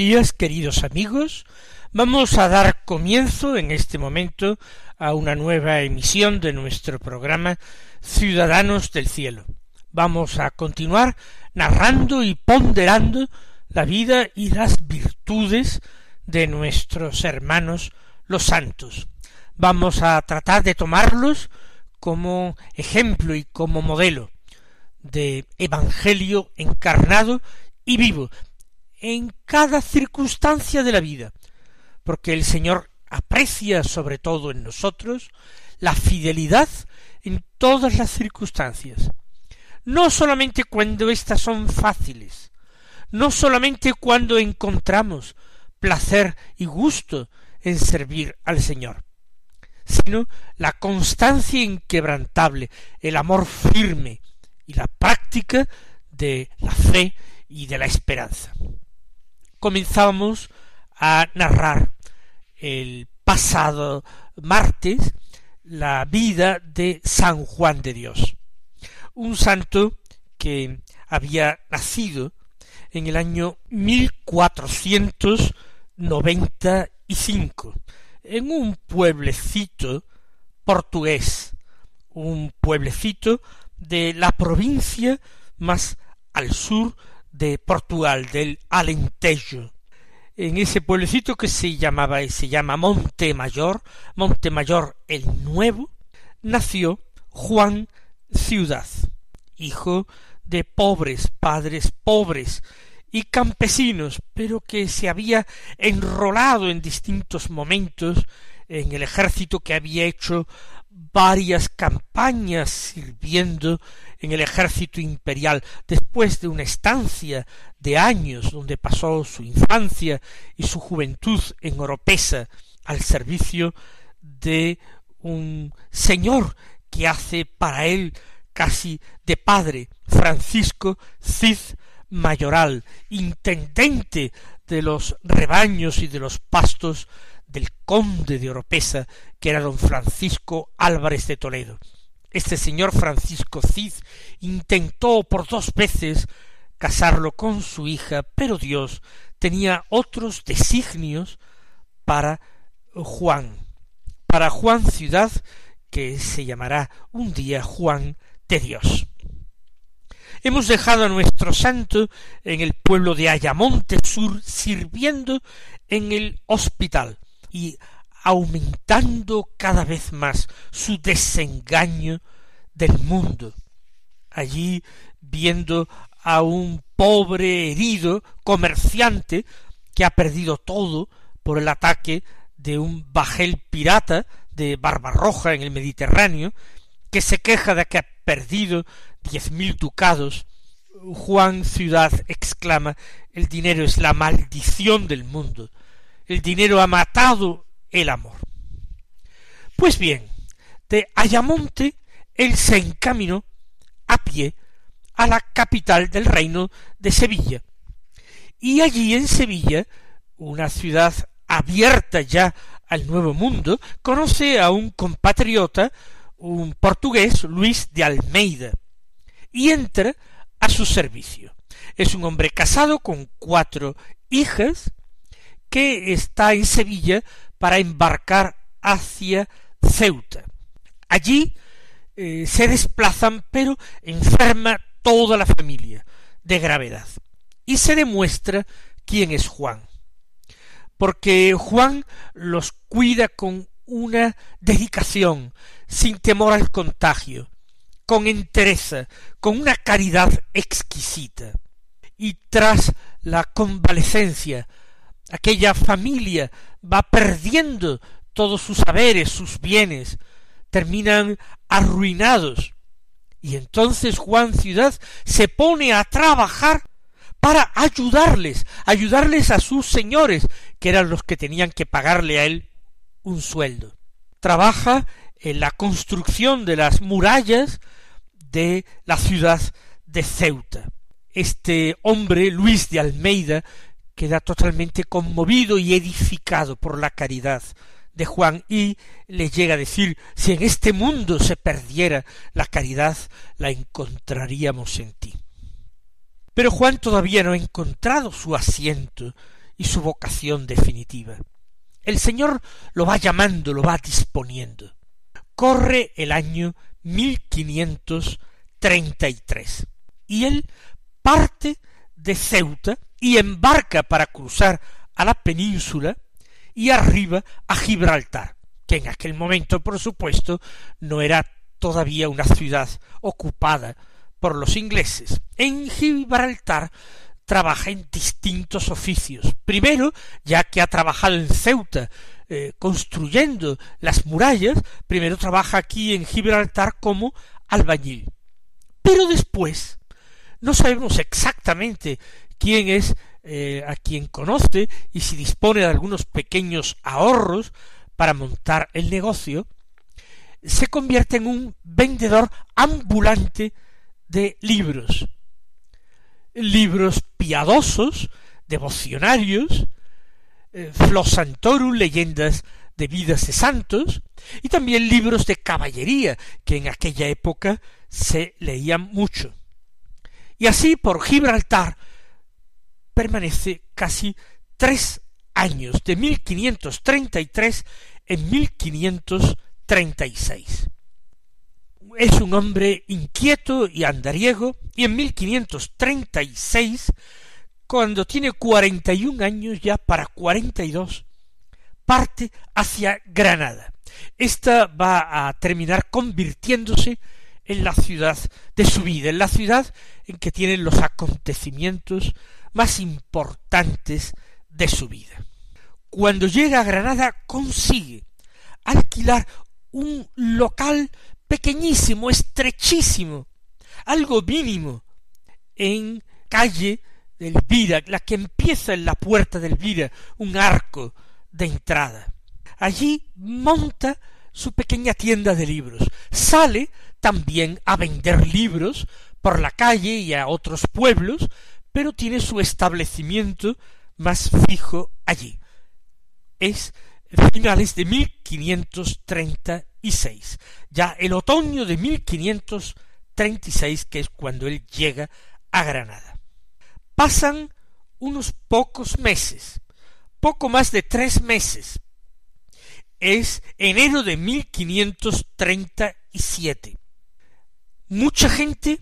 Días, queridos amigos. Vamos a dar comienzo en este momento a una nueva emisión de nuestro programa Ciudadanos del Cielo. Vamos a continuar narrando y ponderando la vida y las virtudes de nuestros hermanos los santos. Vamos a tratar de tomarlos como ejemplo y como modelo de evangelio encarnado y vivo, en cada circunstancia de la vida, porque el Señor aprecia sobre todo en nosotros la fidelidad en todas las circunstancias, no solamente cuando éstas son fáciles, no solamente cuando encontramos placer y gusto en servir al Señor, sino la constancia inquebrantable, el amor firme y la práctica de la fe y de la esperanza comenzamos a narrar el pasado martes la vida de San Juan de Dios, un santo que había nacido en el año 1495 en un pueblecito portugués, un pueblecito de la provincia más al sur de Portugal, del Alentejo, en ese pueblecito que se llamaba y se llama Montemayor, Montemayor el Nuevo, nació Juan Ciudad, hijo de pobres padres pobres y campesinos, pero que se había enrolado en distintos momentos en el ejército que había hecho varias campañas sirviendo en el ejército imperial, después de una estancia de años donde pasó su infancia y su juventud en Oropesa al servicio de un señor que hace para él casi de padre, Francisco Cid Mayoral, intendente de los rebaños y de los pastos del conde de Oropesa, que era don Francisco Álvarez de Toledo. Este señor Francisco Cid intentó por dos veces casarlo con su hija, pero Dios tenía otros designios para Juan, para Juan ciudad que se llamará un día Juan de Dios. Hemos dejado a nuestro santo en el pueblo de Ayamonte Sur sirviendo en el hospital y aumentando cada vez más su desengaño del mundo. Allí viendo a un pobre herido comerciante que ha perdido todo por el ataque de un bajel pirata de Barbarroja en el Mediterráneo, que se queja de que ha perdido diez mil ducados, Juan Ciudad exclama el dinero es la maldición del mundo. El dinero ha matado el amor. Pues bien, de Ayamonte él se encaminó a pie a la capital del reino de Sevilla. Y allí en Sevilla, una ciudad abierta ya al nuevo mundo, conoce a un compatriota, un portugués, Luis de Almeida, y entra a su servicio. Es un hombre casado con cuatro hijas, que está en Sevilla para embarcar hacia Ceuta. Allí eh, se desplazan, pero enferma toda la familia de gravedad. Y se demuestra quién es Juan. Porque Juan los cuida con una dedicación, sin temor al contagio, con entereza, con una caridad exquisita. Y tras la convalecencia, aquella familia va perdiendo todos sus saberes, sus bienes, terminan arruinados. Y entonces Juan Ciudad se pone a trabajar para ayudarles, ayudarles a sus señores, que eran los que tenían que pagarle a él un sueldo. Trabaja en la construcción de las murallas de la ciudad de Ceuta. Este hombre, Luis de Almeida, queda totalmente conmovido y edificado por la caridad de Juan y le llega a decir si en este mundo se perdiera la caridad la encontraríamos en ti. Pero Juan todavía no ha encontrado su asiento y su vocación definitiva. El Señor lo va llamando, lo va disponiendo. Corre el año mil quinientos treinta y tres y él parte de Ceuta y embarca para cruzar a la península y arriba a Gibraltar, que en aquel momento, por supuesto, no era todavía una ciudad ocupada por los ingleses. En Gibraltar trabaja en distintos oficios. Primero, ya que ha trabajado en Ceuta eh, construyendo las murallas, primero trabaja aquí en Gibraltar como albañil. Pero después, no sabemos exactamente quién es eh, a quien conoce y si dispone de algunos pequeños ahorros para montar el negocio, se convierte en un vendedor ambulante de libros, libros piadosos, devocionarios, eh, flosantorum, leyendas de vidas de santos, y también libros de caballería, que en aquella época se leían mucho. Y así por Gibraltar permanece casi tres años, de 1533 en 1536 es un hombre inquieto y andariego, y en 1536, cuando tiene cuarenta y un años ya para cuarenta y dos, parte hacia Granada. Esta va a terminar convirtiéndose en la ciudad de su vida, en la ciudad en que tienen los acontecimientos más importantes de su vida. Cuando llega a Granada consigue alquilar un local pequeñísimo, estrechísimo, algo mínimo, en calle de Elvira, la que empieza en la puerta de Elvira, un arco de entrada. Allí monta su pequeña tienda de libros. Sale también a vender libros por la calle y a otros pueblos, pero tiene su establecimiento más fijo allí. Es finales de 1536, ya el otoño de 1536, que es cuando él llega a Granada. Pasan unos pocos meses, poco más de tres meses. Es enero de 1537. Mucha gente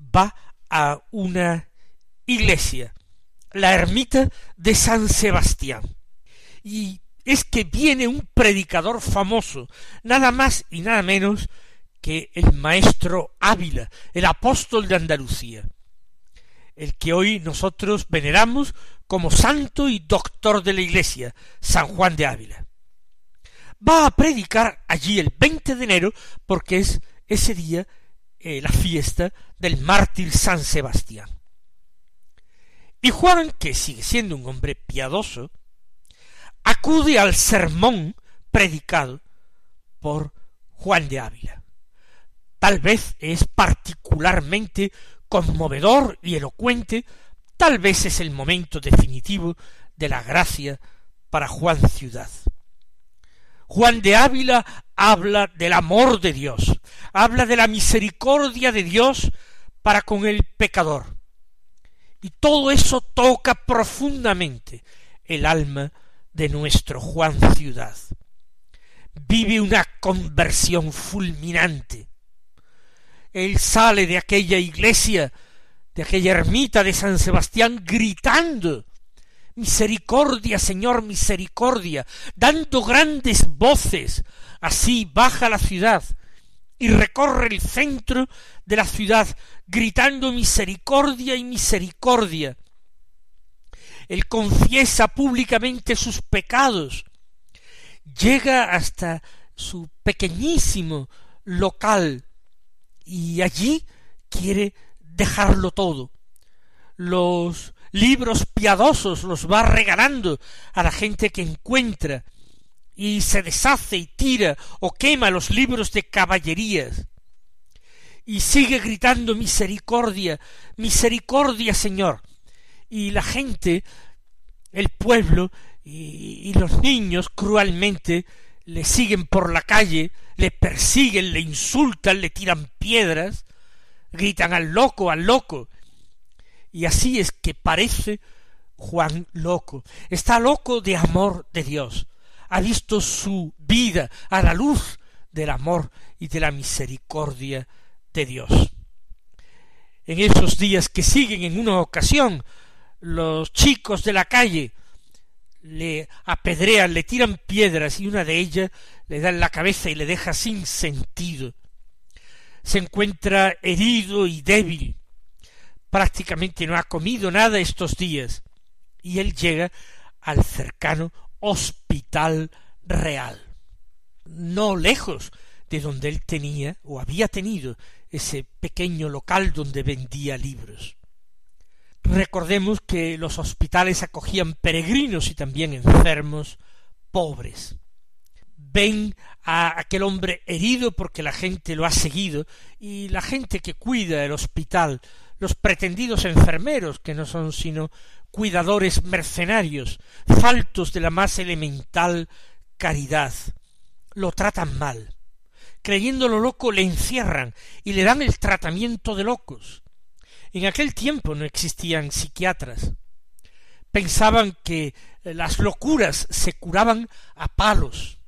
va a una iglesia, la ermita de San Sebastián, y es que viene un predicador famoso, nada más y nada menos que el maestro Ávila, el apóstol de Andalucía, el que hoy nosotros veneramos como santo y doctor de la Iglesia, San Juan de Ávila. Va a predicar allí el 20 de enero porque es ese día eh, la fiesta del mártir San Sebastián. Y Juan, que sigue siendo un hombre piadoso, acude al sermón predicado por Juan de Ávila. Tal vez es particularmente conmovedor y elocuente, tal vez es el momento definitivo de la gracia para Juan Ciudad. Juan de Ávila habla del amor de Dios, habla de la misericordia de Dios para con el pecador. Y todo eso toca profundamente el alma de nuestro Juan Ciudad. Vive una conversión fulminante. Él sale de aquella iglesia, de aquella ermita de San Sebastián, gritando Misericordia, Señor, misericordia, dando grandes voces. Así baja la ciudad y recorre el centro de la ciudad gritando misericordia y misericordia. Él confiesa públicamente sus pecados, llega hasta su pequeñísimo local y allí quiere dejarlo todo. Los libros piadosos los va regalando a la gente que encuentra y se deshace y tira o quema los libros de caballerías y sigue gritando misericordia, misericordia, Señor. Y la gente, el pueblo y, los niños cruelmente le siguen por la calle, le persiguen, le insultan, le tiran piedras, gritan al loco, al loco. Y así es que parece Juan loco. Está loco de amor de Dios. Ha visto su vida a la luz del amor y de la misericordia de Dios. En esos días que siguen en una ocasión, los chicos de la calle le apedrean, le tiran piedras y una de ellas le da en la cabeza y le deja sin sentido. Se encuentra herido y débil. Prácticamente no ha comido nada estos días. Y él llega al cercano hospital real. No lejos de donde él tenía o había tenido ese pequeño local donde vendía libros. Recordemos que los hospitales acogían peregrinos y también enfermos pobres. Ven a aquel hombre herido porque la gente lo ha seguido y la gente que cuida el hospital, los pretendidos enfermeros, que no son sino cuidadores mercenarios, faltos de la más elemental caridad, lo tratan mal creyéndolo loco, le encierran y le dan el tratamiento de locos. En aquel tiempo no existían psiquiatras. Pensaban que eh, las locuras se curaban a palos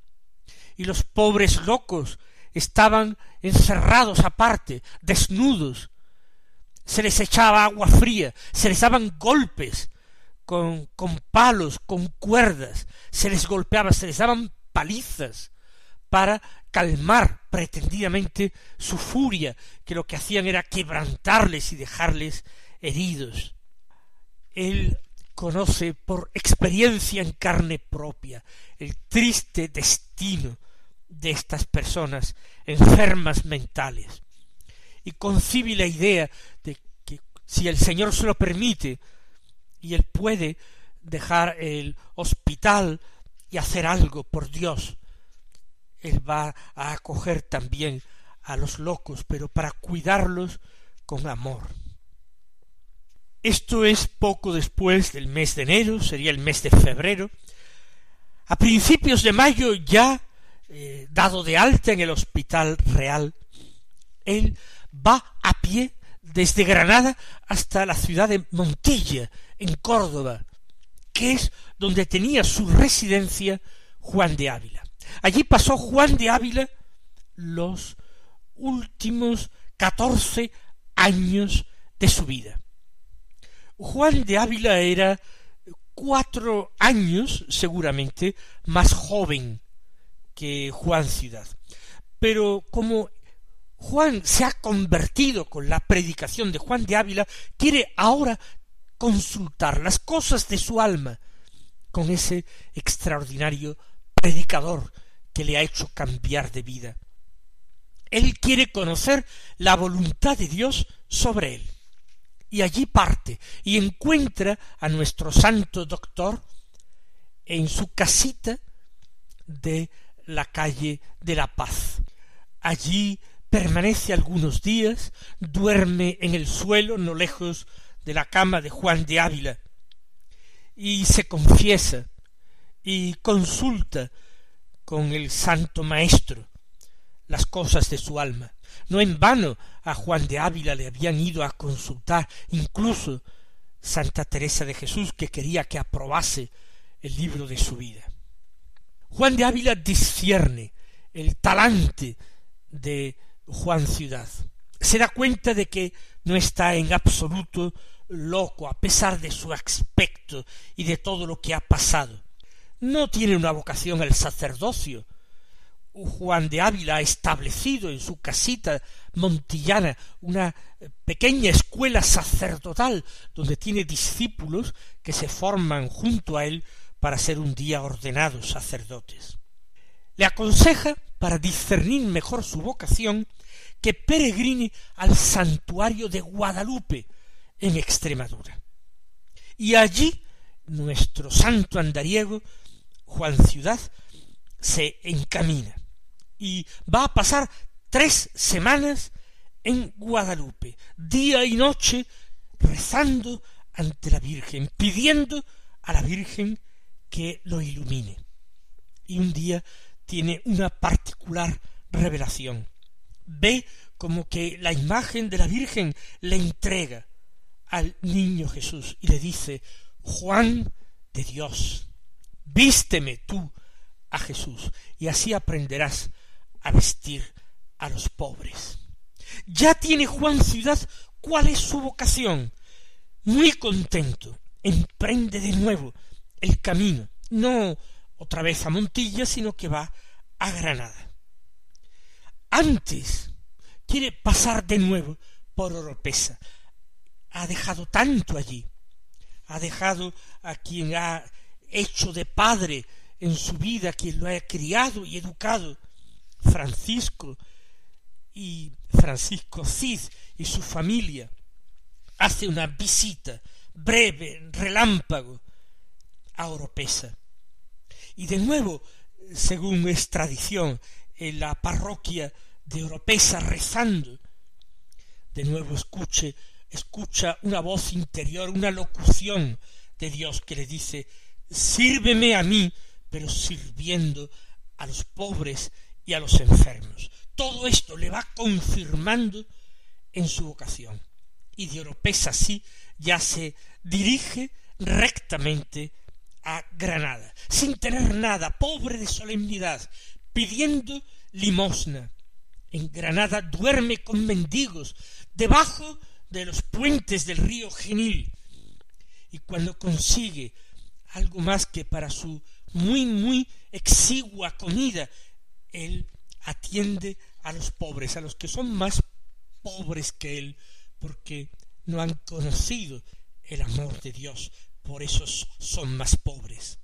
y los pobres locos estaban encerrados aparte, desnudos. Se les echaba agua fría, se les daban golpes con, con palos, con cuerdas, se les golpeaba, se les daban palizas para calmar pretendidamente su furia, que lo que hacían era quebrantarles y dejarles heridos. Él conoce por experiencia en carne propia el triste destino de estas personas enfermas mentales y concibe la idea de que si el Señor se lo permite y él puede dejar el hospital y hacer algo por Dios él va a acoger también a los locos, pero para cuidarlos con amor. Esto es poco después del mes de enero, sería el mes de febrero. A principios de mayo, ya eh, dado de alta en el Hospital Real, él va a pie desde Granada hasta la ciudad de Montilla, en Córdoba, que es donde tenía su residencia Juan de Ávila. Allí pasó Juan de Ávila los últimos catorce años de su vida. Juan de Ávila era cuatro años seguramente más joven que Juan Ciudad. Pero como Juan se ha convertido con la predicación de Juan de Ávila, quiere ahora consultar las cosas de su alma con ese extraordinario predicador que le ha hecho cambiar de vida. Él quiere conocer la voluntad de Dios sobre él. Y allí parte y encuentra a nuestro santo doctor en su casita de la calle de la paz. Allí permanece algunos días, duerme en el suelo no lejos de la cama de Juan de Ávila, y se confiesa y consulta con el santo maestro las cosas de su alma. No en vano a Juan de Ávila le habían ido a consultar incluso Santa Teresa de Jesús que quería que aprobase el libro de su vida. Juan de Ávila discierne el talante de Juan Ciudad. Se da cuenta de que no está en absoluto loco a pesar de su aspecto y de todo lo que ha pasado no tiene una vocación al sacerdocio, Juan de Ávila ha establecido en su casita montillana una pequeña escuela sacerdotal donde tiene discípulos que se forman junto a él para ser un día ordenados sacerdotes. Le aconseja, para discernir mejor su vocación, que peregrine al santuario de Guadalupe, en Extremadura. Y allí nuestro santo andariego, Juan Ciudad, se encamina y va a pasar tres semanas en Guadalupe, día y noche, rezando ante la Virgen, pidiendo a la Virgen que lo ilumine. Y un día tiene una particular revelación. Ve como que la imagen de la Virgen le entrega al niño Jesús y le dice, Juan de Dios, vísteme tú a Jesús y así aprenderás a vestir a los pobres. Ya tiene Juan Ciudad cuál es su vocación. Muy contento, emprende de nuevo el camino, no otra vez a Montilla, sino que va a Granada. Antes quiere pasar de nuevo por Oropesa. Ha dejado tanto allí. Ha dejado a quien ha hecho de padre en su vida, quien lo ha criado y educado, Francisco y Francisco Cid y su familia. Hace una visita breve, relámpago, a Oropesa. Y de nuevo, según es tradición, en la parroquia de Oropesa rezando, de nuevo escuche, escucha una voz interior, una locución de Dios que le dice, sírveme a mí, pero sirviendo a los pobres y a los enfermos. Todo esto le va confirmando en su vocación. Y de Oropesa así ya se dirige rectamente a Granada, sin tener nada, pobre de solemnidad, pidiendo limosna. En Granada duerme con mendigos, debajo de los puentes del río Genil. Y cuando consigue algo más que para su muy, muy exigua comida, él atiende a los pobres, a los que son más pobres que él, porque no han conocido el amor de Dios, por eso son más pobres.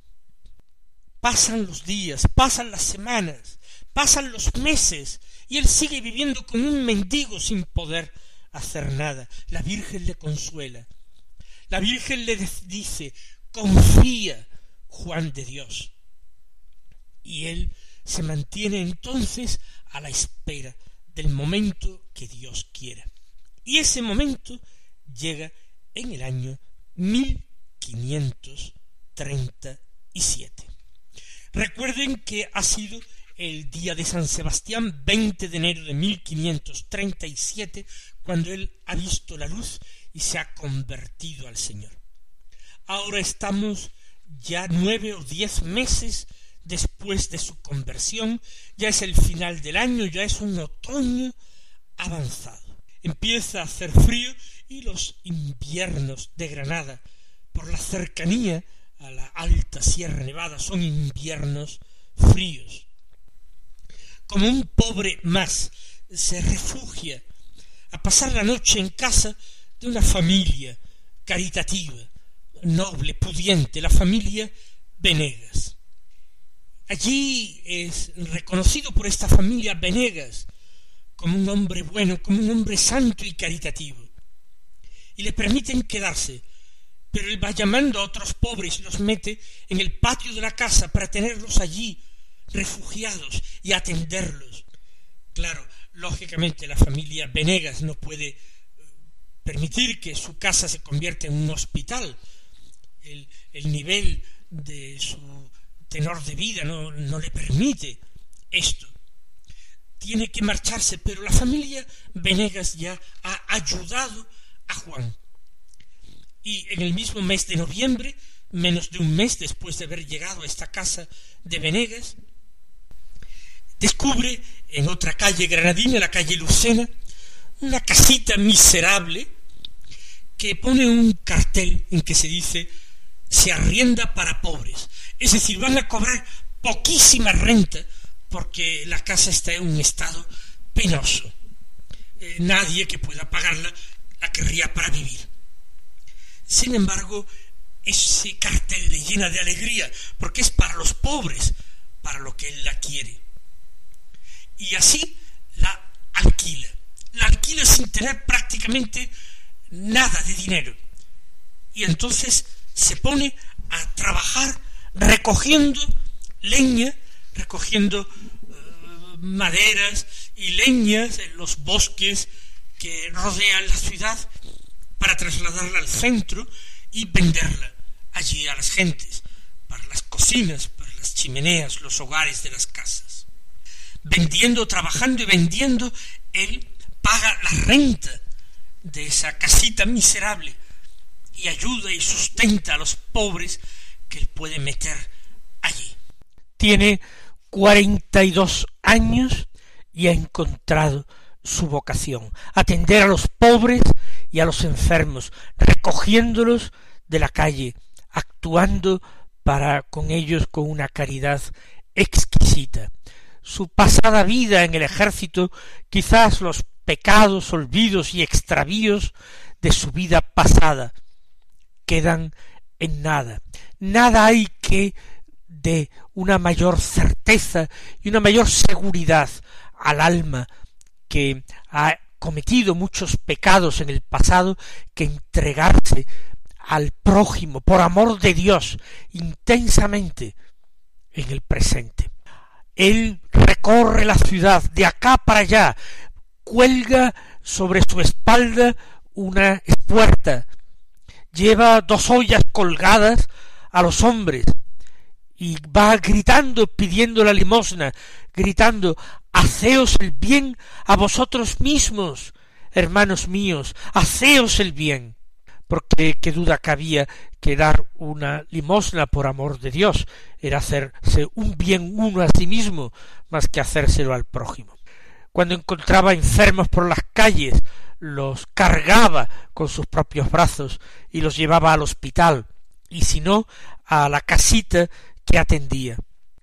Pasan los días, pasan las semanas, pasan los meses, y él sigue viviendo como un mendigo sin poder hacer nada. La Virgen le consuela. La Virgen le dice, confía, Juan de Dios. Y él se mantiene entonces a la espera del momento que Dios quiera. Y ese momento llega en el año mil 537. Recuerden que ha sido el día de San Sebastián, 20 de enero de 1537, cuando él ha visto la luz y se ha convertido al Señor. Ahora estamos ya nueve o diez meses después de su conversión, ya es el final del año, ya es un otoño avanzado. Empieza a hacer frío y los inviernos de Granada por la cercanía a la alta Sierra Nevada son inviernos fríos. Como un pobre más se refugia a pasar la noche en casa de una familia caritativa, noble, pudiente, la familia Venegas. Allí es reconocido por esta familia Venegas como un hombre bueno, como un hombre santo y caritativo. Y le permiten quedarse pero él va llamando a otros pobres y los mete en el patio de la casa para tenerlos allí, refugiados, y atenderlos. Claro, lógicamente la familia Venegas no puede eh, permitir que su casa se convierta en un hospital. El, el nivel de su tenor de vida no, no le permite esto. Tiene que marcharse, pero la familia Venegas ya ha ayudado a Juan y en el mismo mes de noviembre, menos de un mes después de haber llegado a esta casa de Venegas, descubre en otra calle granadina, la calle Lucena, una casita miserable que pone un cartel en que se dice se arrienda para pobres. Es decir, van a cobrar poquísima renta porque la casa está en un estado penoso. Eh, nadie que pueda pagarla la querría para vivir. Sin embargo, ese cartel le llena de alegría, porque es para los pobres, para lo que él la quiere. Y así la alquila. La alquila sin tener prácticamente nada de dinero. Y entonces se pone a trabajar recogiendo leña, recogiendo eh, maderas y leñas en los bosques que rodean la ciudad para trasladarla al centro y venderla allí a las gentes, para las cocinas, para las chimeneas, los hogares de las casas. Vendiendo, trabajando y vendiendo, él paga la renta de esa casita miserable y ayuda y sustenta a los pobres que él puede meter allí. Tiene cuarenta y dos años y ha encontrado su vocación, atender a los pobres y a los enfermos, recogiéndolos de la calle, actuando para con ellos con una caridad exquisita. Su pasada vida en el ejército, quizás los pecados, olvidos y extravíos de su vida pasada quedan en nada. Nada hay que de una mayor certeza y una mayor seguridad al alma que ha cometido muchos pecados en el pasado que entregarse al prójimo por amor de Dios intensamente en el presente. Él recorre la ciudad de acá para allá, cuelga sobre su espalda una espuerta, lleva dos ollas colgadas a los hombres y va gritando pidiendo la limosna, gritando Haceos el bien a vosotros mismos, hermanos míos, haceos el bien. Porque qué duda cabía que dar una limosna por amor de Dios era hacerse un bien uno a sí mismo más que hacérselo al prójimo. Cuando encontraba enfermos por las calles, los cargaba con sus propios brazos y los llevaba al hospital, y si no, a la casita que atendía.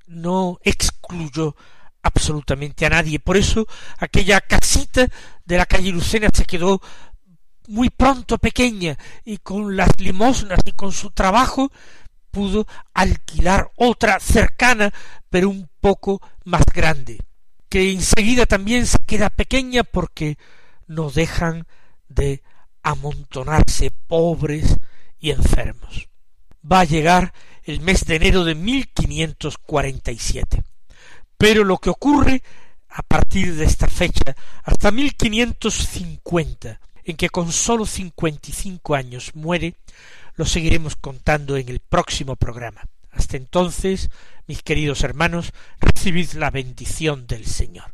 No excluyó absolutamente a nadie. Por eso aquella casita de la calle Lucena se quedó muy pronto pequeña y con las limosnas y con su trabajo pudo alquilar otra cercana pero un poco más grande que enseguida también se queda pequeña porque no dejan de amontonarse pobres y enfermos. Va a llegar el mes de enero de 1547. Pero lo que ocurre a partir de esta fecha hasta 1550, en que con sólo cincuenta y cinco años muere, lo seguiremos contando en el próximo programa. Hasta entonces, mis queridos hermanos, recibid la bendición del Señor.